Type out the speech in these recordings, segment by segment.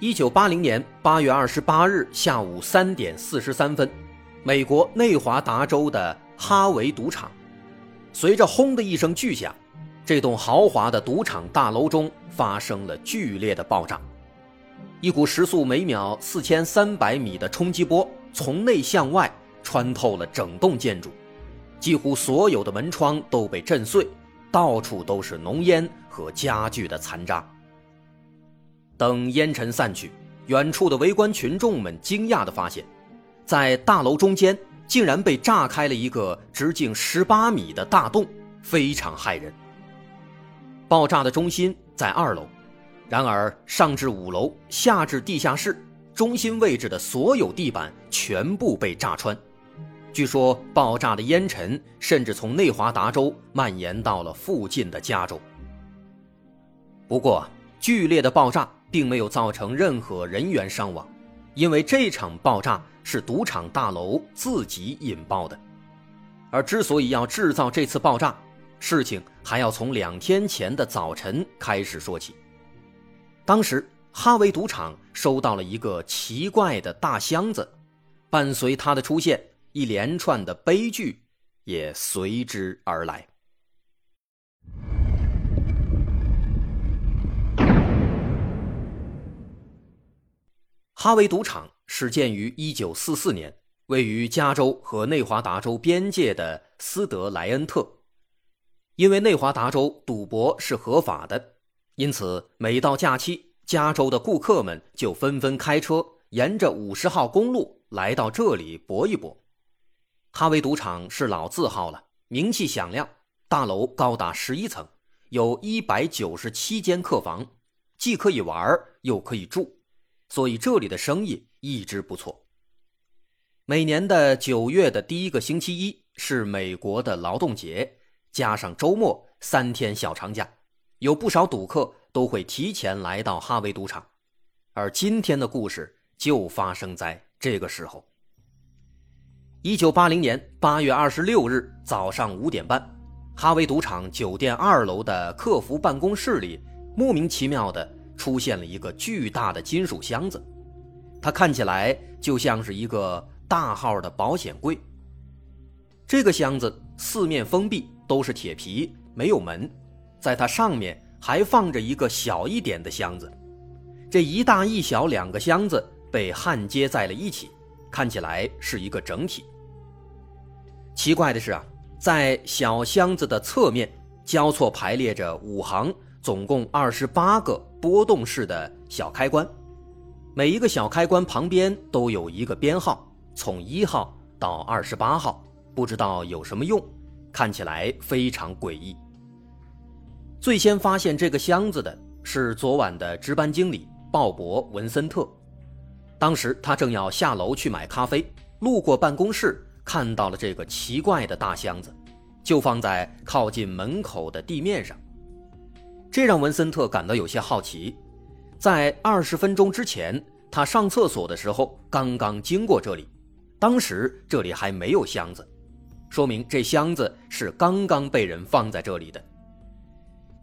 一九八零年八月二十八日下午三点四十三分，美国内华达州的哈维赌场，随着轰的一声巨响，这栋豪华的赌场大楼中发生了剧烈的爆炸，一股时速每秒四千三百米的冲击波从内向外穿透了整栋建筑，几乎所有的门窗都被震碎，到处都是浓烟和家具的残渣。等烟尘散去，远处的围观群众们惊讶地发现，在大楼中间竟然被炸开了一个直径十八米的大洞，非常骇人。爆炸的中心在二楼，然而上至五楼，下至地下室，中心位置的所有地板全部被炸穿。据说，爆炸的烟尘甚至从内华达州蔓延到了附近的加州。不过，剧烈的爆炸。并没有造成任何人员伤亡，因为这场爆炸是赌场大楼自己引爆的。而之所以要制造这次爆炸，事情还要从两天前的早晨开始说起。当时哈维赌场收到了一个奇怪的大箱子，伴随它的出现，一连串的悲剧也随之而来。哈维赌场始建于1944年，位于加州和内华达州边界的斯德莱恩特。因为内华达州赌博是合法的，因此每到假期，加州的顾客们就纷纷开车沿着五十号公路来到这里搏一搏。哈维赌场是老字号了，名气响亮，大楼高达十一层，有一百九十七间客房，既可以玩又可以住。所以这里的生意一直不错。每年的九月的第一个星期一是美国的劳动节，加上周末三天小长假，有不少赌客都会提前来到哈维赌场。而今天的故事就发生在这个时候。一九八零年八月二十六日早上五点半，哈维赌场酒店二楼的客服办公室里，莫名其妙的。出现了一个巨大的金属箱子，它看起来就像是一个大号的保险柜。这个箱子四面封闭，都是铁皮，没有门。在它上面还放着一个小一点的箱子，这一大一小两个箱子被焊接在了一起，看起来是一个整体。奇怪的是啊，在小箱子的侧面交错排列着五行。总共二十八个波动式的小开关，每一个小开关旁边都有一个编号，从一号到二十八号，不知道有什么用，看起来非常诡异。最先发现这个箱子的是昨晚的值班经理鲍勃·文森特，当时他正要下楼去买咖啡，路过办公室，看到了这个奇怪的大箱子，就放在靠近门口的地面上。这让文森特感到有些好奇，在二十分钟之前，他上厕所的时候刚刚经过这里，当时这里还没有箱子，说明这箱子是刚刚被人放在这里的。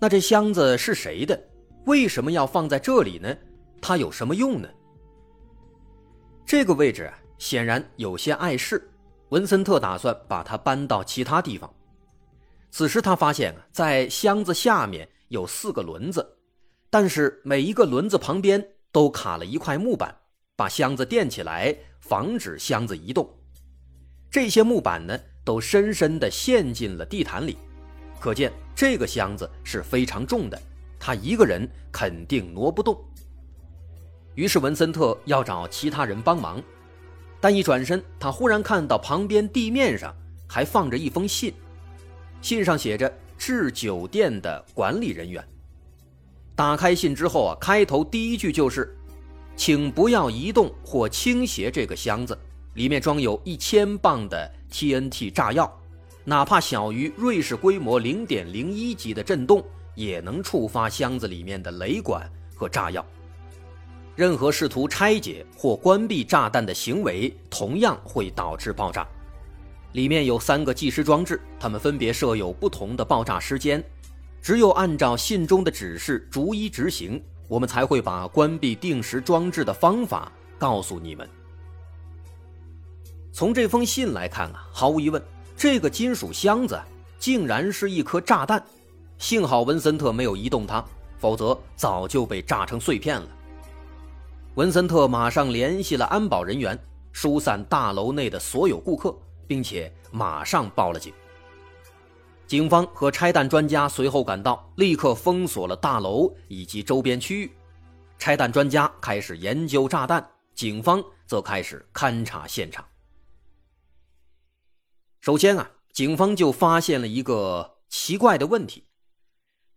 那这箱子是谁的？为什么要放在这里呢？它有什么用呢？这个位置显然有些碍事，文森特打算把它搬到其他地方。此时他发现，在箱子下面。有四个轮子，但是每一个轮子旁边都卡了一块木板，把箱子垫起来，防止箱子移动。这些木板呢，都深深地陷进了地毯里，可见这个箱子是非常重的，他一个人肯定挪不动。于是文森特要找其他人帮忙，但一转身，他忽然看到旁边地面上还放着一封信，信上写着。致酒店的管理人员。打开信之后啊，开头第一句就是：“请不要移动或倾斜这个箱子，里面装有一千磅的 TNT 炸药，哪怕小于瑞士规模零点零一级的震动，也能触发箱子里面的雷管和炸药。任何试图拆解或关闭炸弹的行为，同样会导致爆炸。里面有三个计时装置，它们分别设有不同的爆炸时间。只有按照信中的指示逐一执行，我们才会把关闭定时装置的方法告诉你们。从这封信来看啊，毫无疑问，这个金属箱子竟然是一颗炸弹。幸好文森特没有移动它，否则早就被炸成碎片了。文森特马上联系了安保人员，疏散大楼内的所有顾客，并且马上报了警。警方和拆弹专家随后赶到，立刻封锁了大楼以及周边区域。拆弹专家开始研究炸弹，警方则开始勘察现场。首先啊，警方就发现了一个奇怪的问题：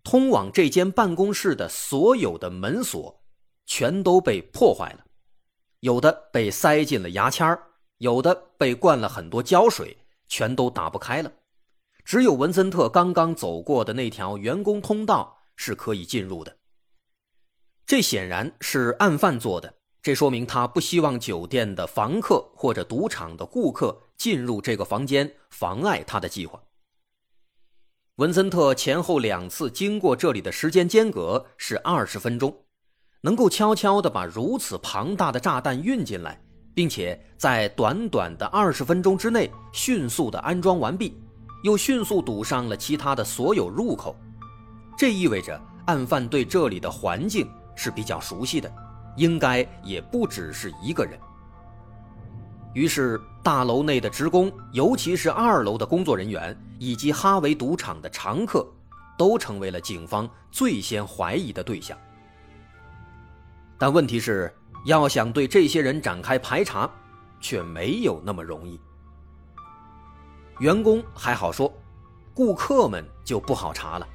通往这间办公室的所有的门锁。全都被破坏了，有的被塞进了牙签有的被灌了很多胶水，全都打不开了。只有文森特刚刚走过的那条员工通道是可以进入的。这显然是案犯做的，这说明他不希望酒店的房客或者赌场的顾客进入这个房间，妨碍他的计划。文森特前后两次经过这里的时间间隔是二十分钟。能够悄悄地把如此庞大的炸弹运进来，并且在短短的二十分钟之内迅速的安装完毕，又迅速堵上了其他的所有入口，这意味着案犯对这里的环境是比较熟悉的，应该也不只是一个人。于是，大楼内的职工，尤其是二楼的工作人员以及哈维赌场的常客，都成为了警方最先怀疑的对象。但问题是，要想对这些人展开排查，却没有那么容易。员工还好说，顾客们就不好查了，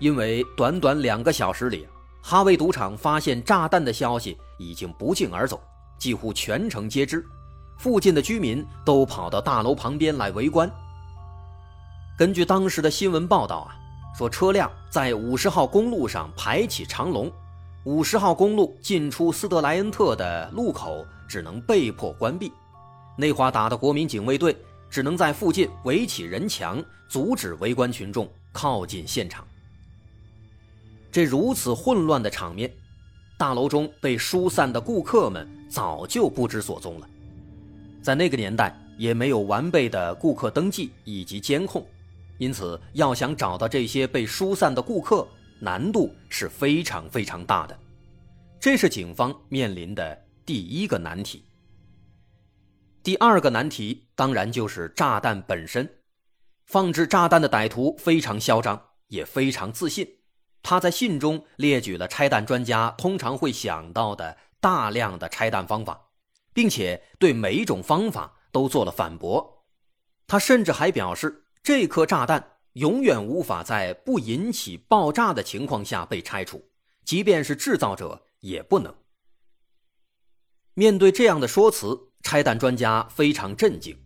因为短短两个小时里，哈维赌场发现炸弹的消息已经不胫而走，几乎全城皆知，附近的居民都跑到大楼旁边来围观。根据当时的新闻报道啊，说车辆在五十号公路上排起长龙。五十号公路进出斯德莱恩特的路口只能被迫关闭，内华达的国民警卫队只能在附近围起人墙，阻止围观群众靠近现场。这如此混乱的场面，大楼中被疏散的顾客们早就不知所踪了。在那个年代，也没有完备的顾客登记以及监控，因此要想找到这些被疏散的顾客。难度是非常非常大的，这是警方面临的第一个难题。第二个难题当然就是炸弹本身。放置炸弹的歹徒非常嚣张，也非常自信。他在信中列举了拆弹专家通常会想到的大量的拆弹方法，并且对每一种方法都做了反驳。他甚至还表示，这颗炸弹。永远无法在不引起爆炸的情况下被拆除，即便是制造者也不能。面对这样的说辞，拆弹专家非常震惊：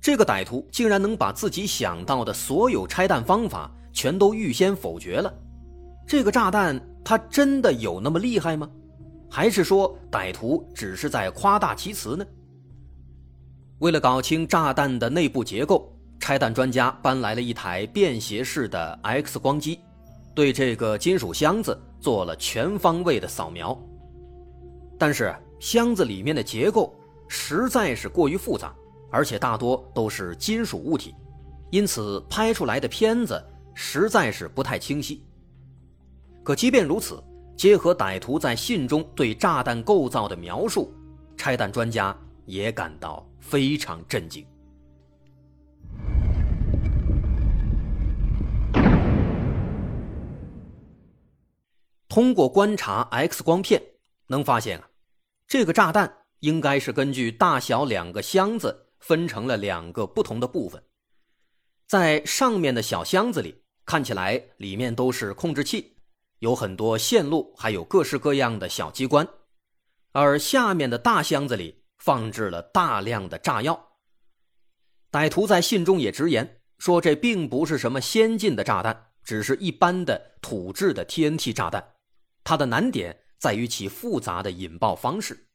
这个歹徒竟然能把自己想到的所有拆弹方法全都预先否决了。这个炸弹它真的有那么厉害吗？还是说歹徒只是在夸大其词呢？为了搞清炸弹的内部结构。拆弹专家搬来了一台便携式的 X 光机，对这个金属箱子做了全方位的扫描。但是箱子里面的结构实在是过于复杂，而且大多都是金属物体，因此拍出来的片子实在是不太清晰。可即便如此，结合歹徒在信中对炸弹构造的描述，拆弹专家也感到非常震惊。通过观察 X 光片，能发现啊，这个炸弹应该是根据大小两个箱子分成了两个不同的部分。在上面的小箱子里，看起来里面都是控制器，有很多线路，还有各式各样的小机关；而下面的大箱子里放置了大量的炸药。歹徒在信中也直言说，这并不是什么先进的炸弹，只是一般的土制的 TNT 炸弹。它的难点在于其复杂的引爆方式。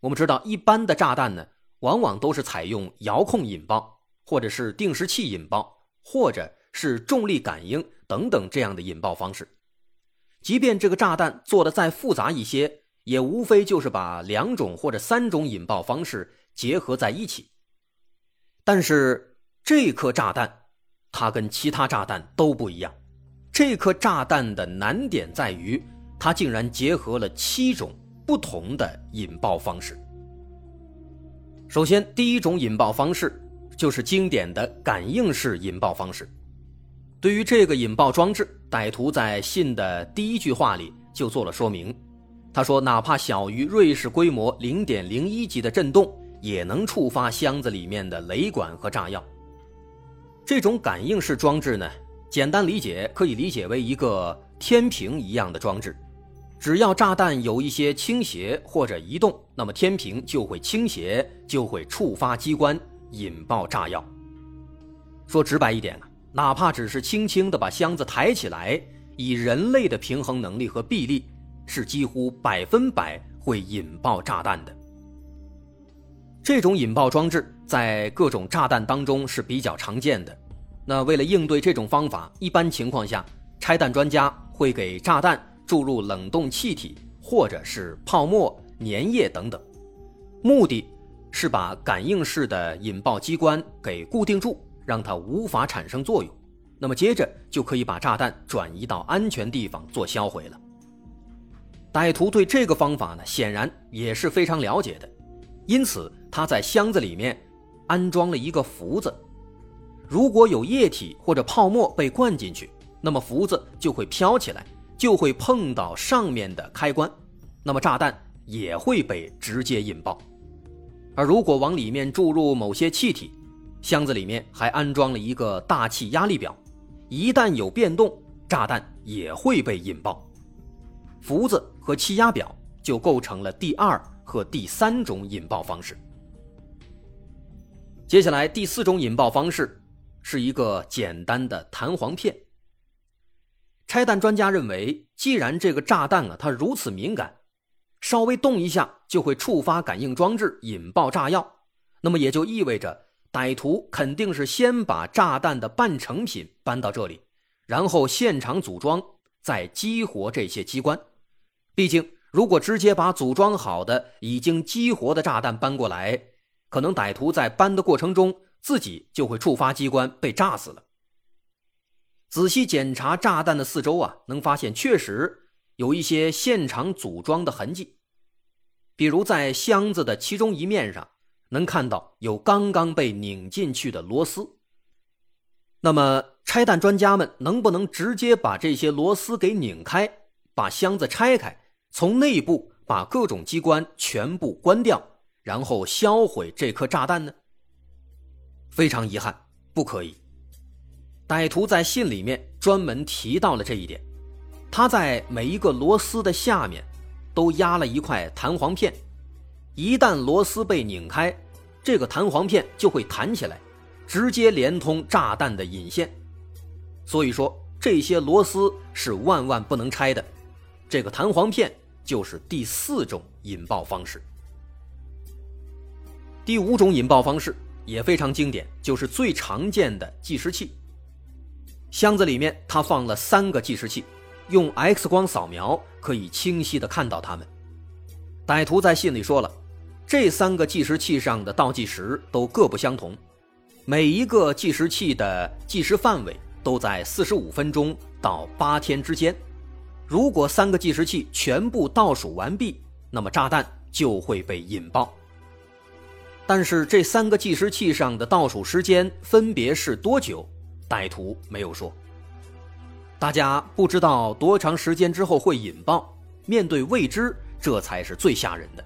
我们知道，一般的炸弹呢，往往都是采用遥控引爆，或者是定时器引爆，或者是重力感应等等这样的引爆方式。即便这个炸弹做的再复杂一些，也无非就是把两种或者三种引爆方式结合在一起。但是这颗炸弹，它跟其他炸弹都不一样。这颗炸弹的难点在于，它竟然结合了七种。不同的引爆方式。首先，第一种引爆方式就是经典的感应式引爆方式。对于这个引爆装置，歹徒在信的第一句话里就做了说明。他说：“哪怕小于瑞士规模零点零一级的震动，也能触发箱子里面的雷管和炸药。”这种感应式装置呢，简单理解可以理解为一个天平一样的装置。只要炸弹有一些倾斜或者移动，那么天平就会倾斜，就会触发机关，引爆炸药。说直白一点啊，哪怕只是轻轻的把箱子抬起来，以人类的平衡能力和臂力，是几乎百分百会引爆炸弹的。这种引爆装置在各种炸弹当中是比较常见的。那为了应对这种方法，一般情况下，拆弹专家会给炸弹。注入冷冻气体或者是泡沫、粘液等等，目的是把感应式的引爆机关给固定住，让它无法产生作用。那么接着就可以把炸弹转移到安全地方做销毁了。歹徒对这个方法呢，显然也是非常了解的，因此他在箱子里面安装了一个浮子，如果有液体或者泡沫被灌进去，那么浮子就会飘起来。就会碰到上面的开关，那么炸弹也会被直接引爆。而如果往里面注入某些气体，箱子里面还安装了一个大气压力表，一旦有变动，炸弹也会被引爆。浮子和气压表就构成了第二和第三种引爆方式。接下来第四种引爆方式是一个简单的弹簧片。拆弹专家认为，既然这个炸弹啊它如此敏感，稍微动一下就会触发感应装置引爆炸药，那么也就意味着歹徒肯定是先把炸弹的半成品搬到这里，然后现场组装，再激活这些机关。毕竟，如果直接把组装好的、已经激活的炸弹搬过来，可能歹徒在搬的过程中自己就会触发机关被炸死了。仔细检查炸弹的四周啊，能发现确实有一些现场组装的痕迹，比如在箱子的其中一面上，能看到有刚刚被拧进去的螺丝。那么，拆弹专家们能不能直接把这些螺丝给拧开，把箱子拆开，从内部把各种机关全部关掉，然后销毁这颗炸弹呢？非常遗憾，不可以。歹徒在信里面专门提到了这一点，他在每一个螺丝的下面都压了一块弹簧片，一旦螺丝被拧开，这个弹簧片就会弹起来，直接连通炸弹的引线。所以说，这些螺丝是万万不能拆的。这个弹簧片就是第四种引爆方式。第五种引爆方式也非常经典，就是最常见的计时器。箱子里面，他放了三个计时器，用 X 光扫描可以清晰的看到它们。歹徒在信里说了，这三个计时器上的倒计时都各不相同，每一个计时器的计时范围都在四十五分钟到八天之间。如果三个计时器全部倒数完毕，那么炸弹就会被引爆。但是这三个计时器上的倒数时间分别是多久？歹徒没有说，大家不知道多长时间之后会引爆，面对未知，这才是最吓人的。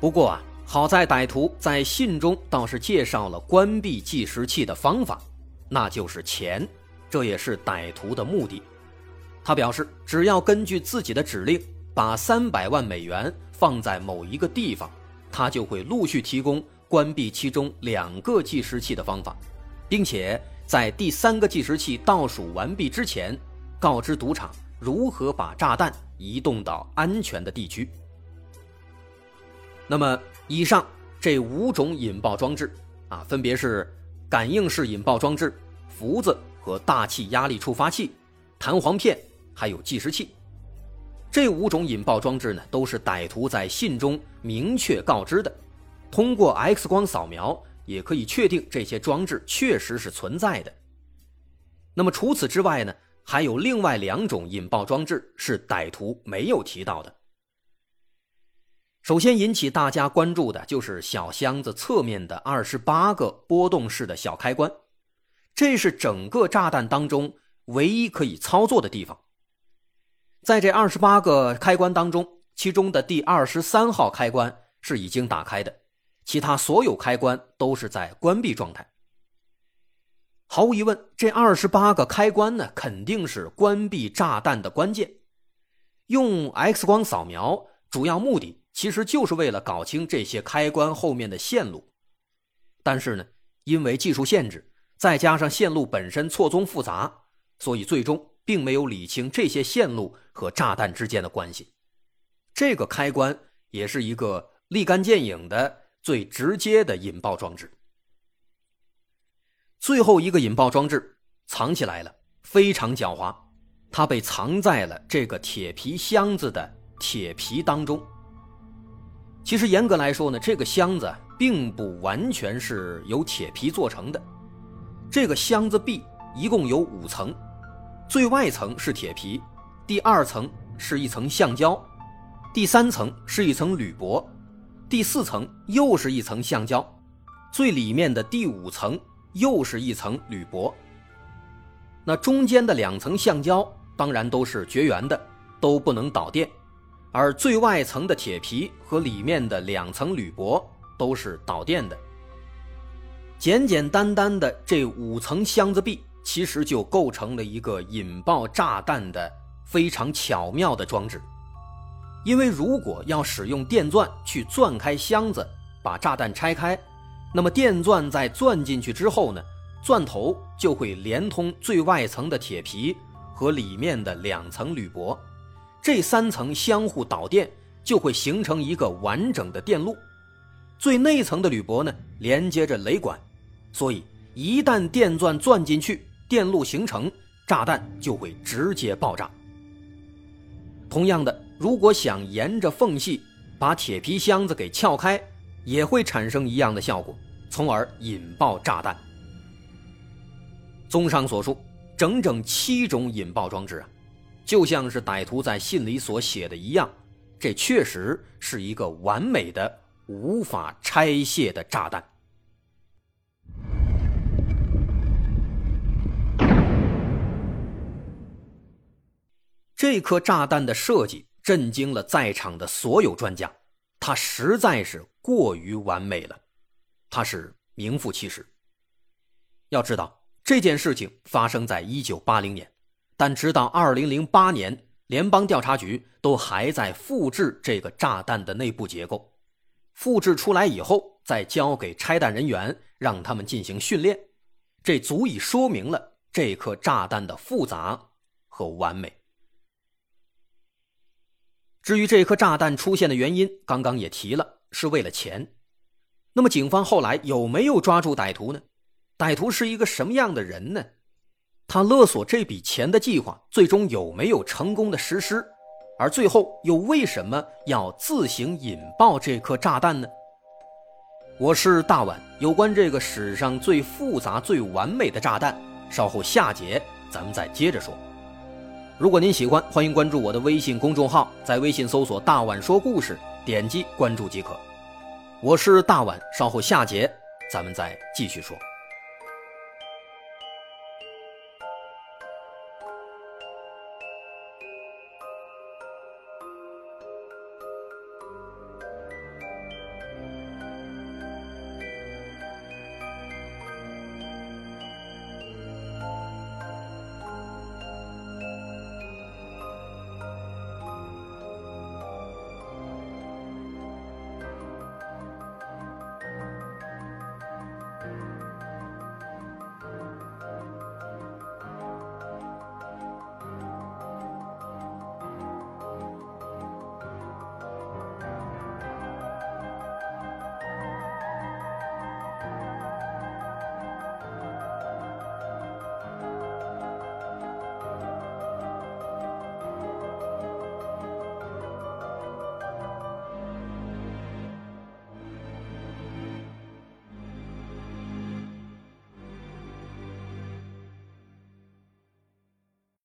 不过啊，好在歹徒在信中倒是介绍了关闭计时器的方法，那就是钱，这也是歹徒的目的。他表示，只要根据自己的指令把三百万美元放在某一个地方，他就会陆续提供关闭其中两个计时器的方法，并且在第三个计时器倒数完毕之前，告知赌场如何把炸弹移动到安全的地区。那么，以上这五种引爆装置啊，分别是感应式引爆装置、福子和大气压力触发器、弹簧片，还有计时器。这五种引爆装置呢，都是歹徒在信中明确告知的。通过 X 光扫描，也可以确定这些装置确实是存在的。那么除此之外呢，还有另外两种引爆装置是歹徒没有提到的。首先引起大家关注的就是小箱子侧面的二十八个波动式的小开关，这是整个炸弹当中唯一可以操作的地方。在这二十八个开关当中，其中的第二十三号开关是已经打开的，其他所有开关都是在关闭状态。毫无疑问，这二十八个开关呢，肯定是关闭炸弹的关键。用 X 光扫描，主要目的其实就是为了搞清这些开关后面的线路。但是呢，因为技术限制，再加上线路本身错综复杂，所以最终。并没有理清这些线路和炸弹之间的关系，这个开关也是一个立竿见影的最直接的引爆装置。最后一个引爆装置藏起来了，非常狡猾，它被藏在了这个铁皮箱子的铁皮当中。其实严格来说呢，这个箱子并不完全是由铁皮做成的，这个箱子壁一共有五层。最外层是铁皮，第二层是一层橡胶，第三层是一层铝箔，第四层又是一层橡胶，最里面的第五层又是一层铝箔。那中间的两层橡胶当然都是绝缘的，都不能导电，而最外层的铁皮和里面的两层铝箔都是导电的。简简单单的这五层箱子壁。其实就构成了一个引爆炸弹的非常巧妙的装置，因为如果要使用电钻去钻开箱子，把炸弹拆开，那么电钻在钻进去之后呢，钻头就会连通最外层的铁皮和里面的两层铝箔，这三层相互导电，就会形成一个完整的电路。最内层的铝箔呢，连接着雷管，所以一旦电钻钻进去，电路形成，炸弹就会直接爆炸。同样的，如果想沿着缝隙把铁皮箱子给撬开，也会产生一样的效果，从而引爆炸弹。综上所述，整整七种引爆装置啊，就像是歹徒在信里所写的一样，这确实是一个完美的无法拆卸的炸弹。这颗炸弹的设计震惊了在场的所有专家，它实在是过于完美了，它是名副其实。要知道这件事情发生在一九八零年，但直到二零零八年，联邦调查局都还在复制这个炸弹的内部结构，复制出来以后再交给拆弹人员，让他们进行训练，这足以说明了这颗炸弹的复杂和完美。至于这颗炸弹出现的原因，刚刚也提了，是为了钱。那么，警方后来有没有抓住歹徒呢？歹徒是一个什么样的人呢？他勒索这笔钱的计划最终有没有成功的实施？而最后又为什么要自行引爆这颗炸弹呢？我是大碗，有关这个史上最复杂、最完美的炸弹，稍后下节咱们再接着说。如果您喜欢，欢迎关注我的微信公众号，在微信搜索“大碗说故事”，点击关注即可。我是大碗，稍后下节咱们再继续说。